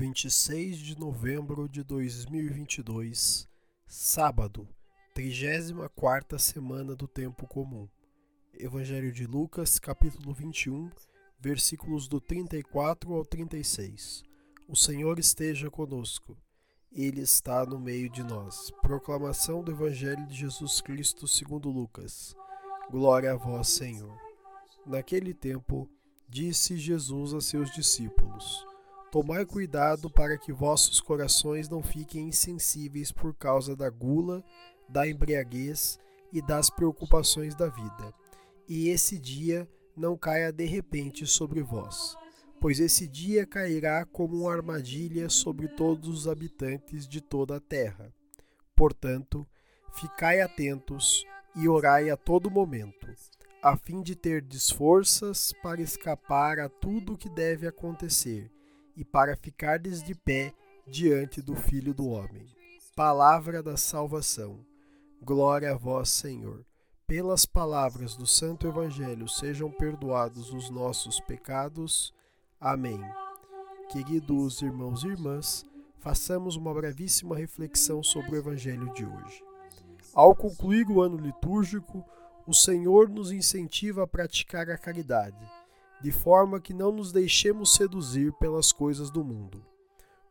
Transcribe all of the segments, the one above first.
26 de novembro de 2022, sábado, 34ª semana do tempo comum. Evangelho de Lucas, capítulo 21, versículos do 34 ao 36. O Senhor esteja conosco. Ele está no meio de nós. Proclamação do Evangelho de Jesus Cristo segundo Lucas. Glória a vós, Senhor. Naquele tempo, disse Jesus a seus discípulos: Tomai cuidado para que vossos corações não fiquem insensíveis por causa da gula, da embriaguez e das preocupações da vida e esse dia não caia de repente sobre vós, pois esse dia cairá como uma armadilha sobre todos os habitantes de toda a terra. Portanto, ficai atentos e orai a todo momento, a fim de terdes forças para escapar a tudo o que deve acontecer e para ficardes de pé diante do Filho do Homem. Palavra da salvação. Glória a vós, Senhor pelas palavras do Santo Evangelho sejam perdoados os nossos pecados. Amém. Queridos irmãos e irmãs, façamos uma brevíssima reflexão sobre o Evangelho de hoje. Ao concluir o ano litúrgico, o Senhor nos incentiva a praticar a caridade, de forma que não nos deixemos seduzir pelas coisas do mundo.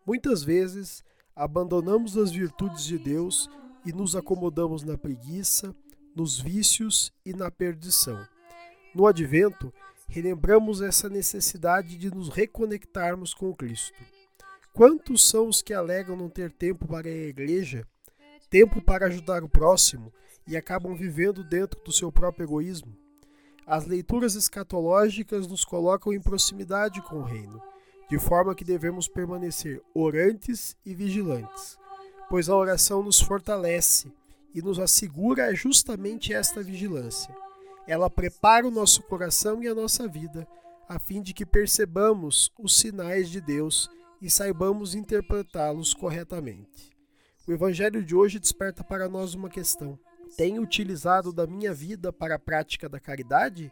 Muitas vezes, abandonamos as virtudes de Deus e nos acomodamos na preguiça, nos vícios e na perdição. No advento, relembramos essa necessidade de nos reconectarmos com Cristo. Quantos são os que alegam não ter tempo para a igreja, tempo para ajudar o próximo e acabam vivendo dentro do seu próprio egoísmo? As leituras escatológicas nos colocam em proximidade com o reino, de forma que devemos permanecer orantes e vigilantes, pois a oração nos fortalece e nos assegura justamente esta vigilância. Ela prepara o nosso coração e a nossa vida, a fim de que percebamos os sinais de Deus e saibamos interpretá-los corretamente. O Evangelho de hoje desperta para nós uma questão: tenho utilizado da minha vida para a prática da caridade?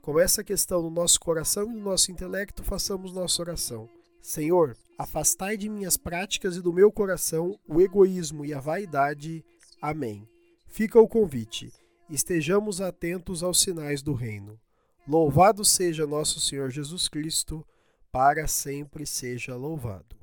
Com essa questão no nosso coração e no nosso intelecto, façamos nossa oração. Senhor, afastai de minhas práticas e do meu coração o egoísmo e a vaidade. Amém. Fica o convite. Estejamos atentos aos sinais do reino. Louvado seja nosso Senhor Jesus Cristo, para sempre seja louvado.